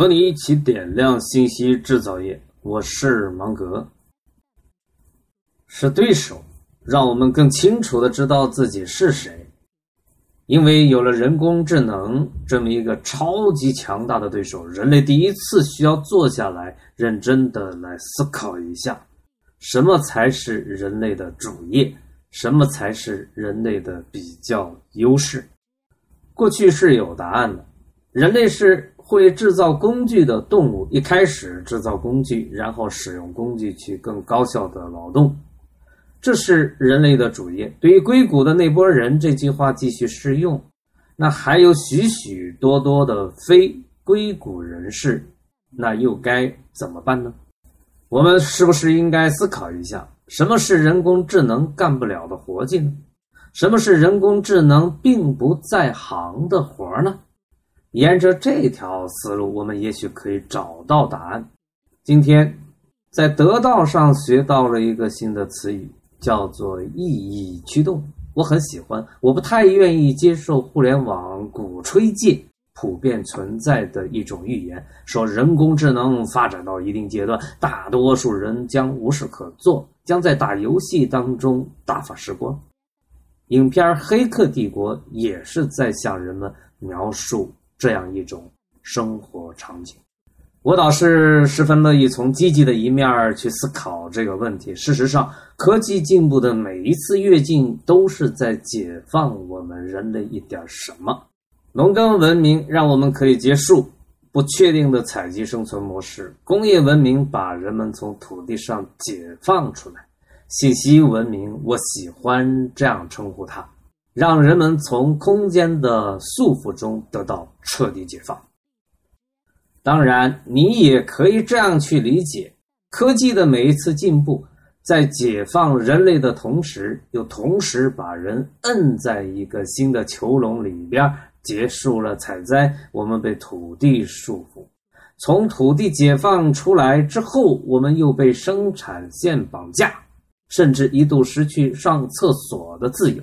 和你一起点亮信息制造业。我是芒格。是对手，让我们更清楚的知道自己是谁。因为有了人工智能这么一个超级强大的对手，人类第一次需要坐下来，认真的来思考一下，什么才是人类的主业，什么才是人类的比较优势。过去是有答案的，人类是会制造工具的动物，一开始制造工具，然后使用工具去更高效的劳动。这是人类的主业。对于硅谷的那波人，这句话继续适用。那还有许许多多的非硅谷人士，那又该怎么办呢？我们是不是应该思考一下，什么是人工智能干不了的活计呢？什么是人工智能并不在行的活呢？沿着这条思路，我们也许可以找到答案。今天在得道上学到了一个新的词语。叫做意义驱动，我很喜欢。我不太愿意接受互联网鼓吹界普遍存在的一种预言，说人工智能发展到一定阶段，大多数人将无事可做，将在打游戏当中打发时光。影片《黑客帝国》也是在向人们描述这样一种生活场景。我倒是十分乐意从积极的一面去思考这个问题。事实上，科技进步的每一次跃进，都是在解放我们人类一点什么。农耕文明让我们可以结束不确定的采集生存模式；工业文明把人们从土地上解放出来；信息文明，我喜欢这样称呼它，让人们从空间的束缚中得到彻底解放。当然，你也可以这样去理解：科技的每一次进步，在解放人类的同时，又同时把人摁在一个新的囚笼里边，结束了采摘，我们被土地束缚；从土地解放出来之后，我们又被生产线绑架，甚至一度失去上厕所的自由。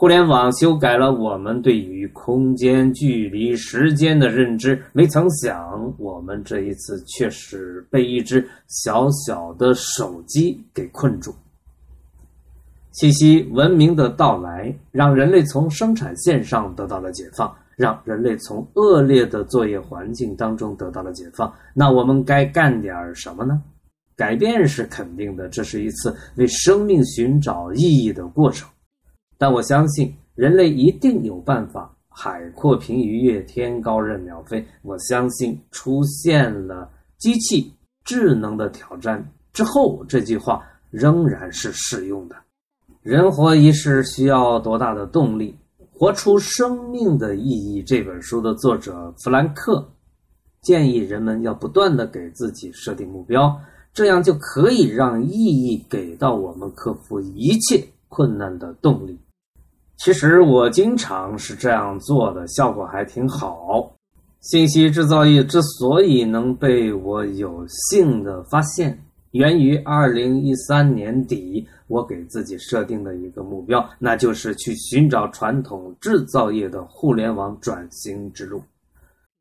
互联网修改了我们对于空间、距离、时间的认知。没曾想，我们这一次却是被一只小小的手机给困住。信息文明的到来，让人类从生产线上得到了解放，让人类从恶劣的作业环境当中得到了解放。那我们该干点什么呢？改变是肯定的，这是一次为生命寻找意义的过程。但我相信人类一定有办法，海阔凭鱼跃，天高任鸟飞。我相信出现了机器智能的挑战之后，这句话仍然是适用的。人活一世需要多大的动力？活出生命的意义。这本书的作者弗兰克建议人们要不断的给自己设定目标，这样就可以让意义给到我们克服一切困难的动力。其实我经常是这样做的，效果还挺好。信息制造业之所以能被我有幸的发现，源于二零一三年底我给自己设定的一个目标，那就是去寻找传统制造业的互联网转型之路。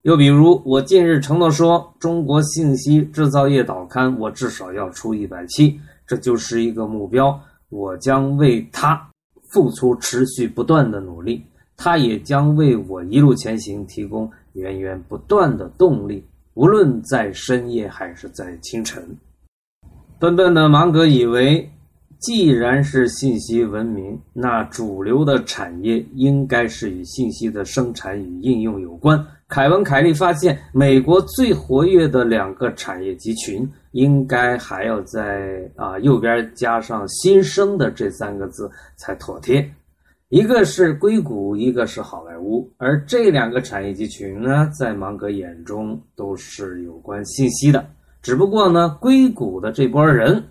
又比如，我近日承诺说，《中国信息制造业导刊》我至少要出一百期，这就是一个目标，我将为它。付出持续不断的努力，它也将为我一路前行提供源源不断的动力，无论在深夜还是在清晨。笨笨的芒格以为，既然是信息文明，那主流的产业应该是与信息的生产与应用有关。凯文·凯利发现，美国最活跃的两个产业集群，应该还要在啊右边加上“新生”的这三个字才妥帖。一个是硅谷，一个是好莱坞，而这两个产业集群呢，在芒格眼中都是有关信息的。只不过呢，硅谷的这波人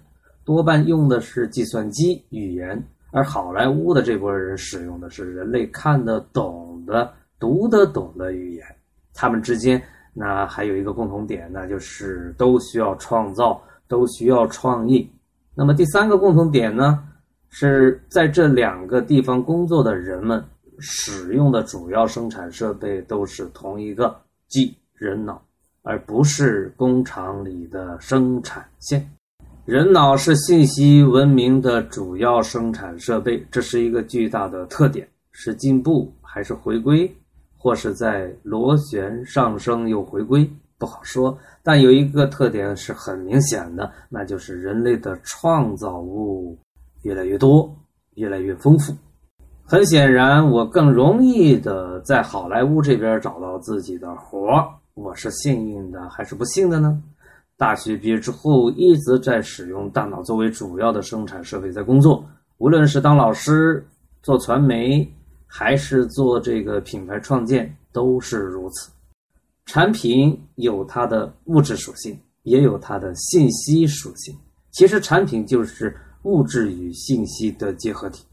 多半用的是计算机语言，而好莱坞的这波人使用的是人类看得懂的、读得懂的语言。他们之间那还有一个共同点，那就是都需要创造，都需要创意。那么第三个共同点呢，是在这两个地方工作的人们使用的主要生产设备都是同一个，即人脑。而不是工厂里的生产线。人脑是信息文明的主要生产设备，这是一个巨大的特点。是进步还是回归，或是在螺旋上升又回归，不好说。但有一个特点是很明显的，那就是人类的创造物越来越多，越来越丰富。很显然，我更容易的在好莱坞这边找到自己的活儿。我是幸运的还是不幸的呢？大学毕业之后，一直在使用大脑作为主要的生产设备在工作，无论是当老师、做传媒，还是做这个品牌创建，都是如此。产品有它的物质属性，也有它的信息属性。其实，产品就是物质与信息的结合体。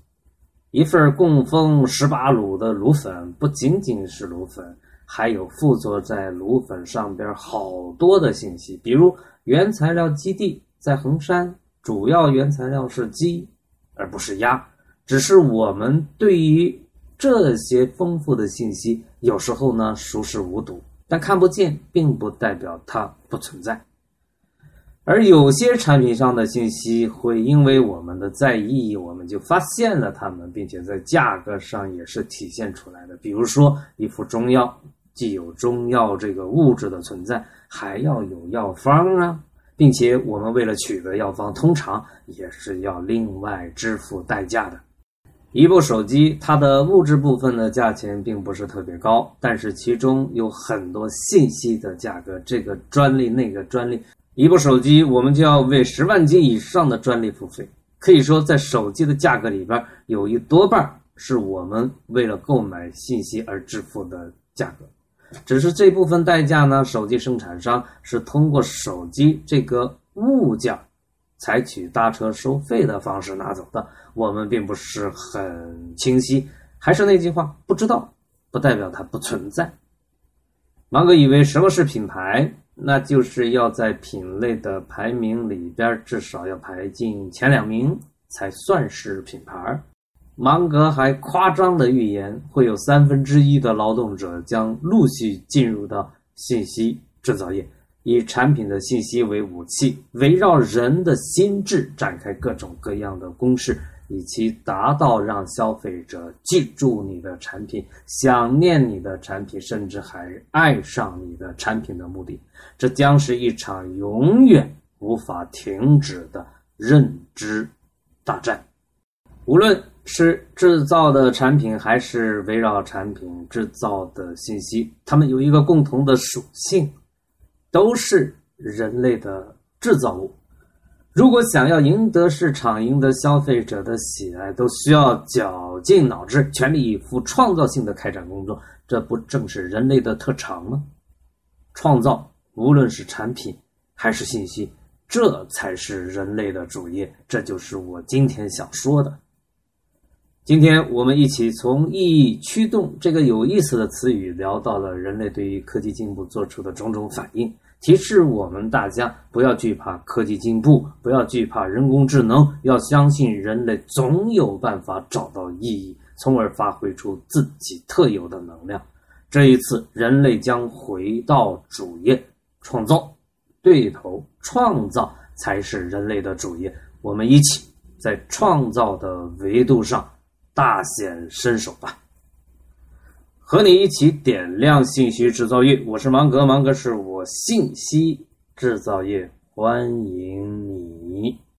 一份供奉十八卤的卤粉，不仅仅是卤粉。还有附着在卤粉上边好多的信息，比如原材料基地在衡山，主要原材料是鸡，而不是鸭。只是我们对于这些丰富的信息，有时候呢熟视无睹，但看不见，并不代表它不存在。而有些产品上的信息，会因为我们的在意，我们就发现了它们，并且在价格上也是体现出来的。比如说一副中药。既有中药这个物质的存在，还要有药方啊，并且我们为了取得药方，通常也是要另外支付代价的。一部手机，它的物质部分的价钱并不是特别高，但是其中有很多信息的价格，这个专利那个专利，一部手机我们就要为十万斤以上的专利付费。可以说，在手机的价格里边，有一多半是我们为了购买信息而支付的价格。只是这部分代价呢？手机生产商是通过手机这个物件，采取搭车收费的方式拿走的。我们并不是很清晰。还是那句话，不知道不代表它不存在。芒格以为什么是品牌？那就是要在品类的排名里边至少要排进前两名才算是品牌。芒格还夸张的预言，会有三分之一的劳动者将陆续进入到信息制造业，以产品的信息为武器，围绕人的心智展开各种各样的攻势，以期达到让消费者记住你的产品、想念你的产品，甚至还爱上你的产品的目的。这将是一场永远无法停止的认知大战，无论。是制造的产品，还是围绕产品制造的信息？它们有一个共同的属性，都是人类的制造物。如果想要赢得市场、赢得消费者的喜爱，都需要绞尽脑汁、全力以赴、创造性的开展工作。这不正是人类的特长吗？创造，无论是产品还是信息，这才是人类的主业。这就是我今天想说的。今天我们一起从意义驱动这个有意思的词语聊到了人类对于科技进步做出的种种反应，提示我们大家不要惧怕科技进步，不要惧怕人工智能，要相信人类总有办法找到意义，从而发挥出自己特有的能量。这一次，人类将回到主业，创造对头，创造才是人类的主业。我们一起在创造的维度上。大显身手吧，和你一起点亮信息制造业。我是芒格，芒格是我信息制造业，欢迎。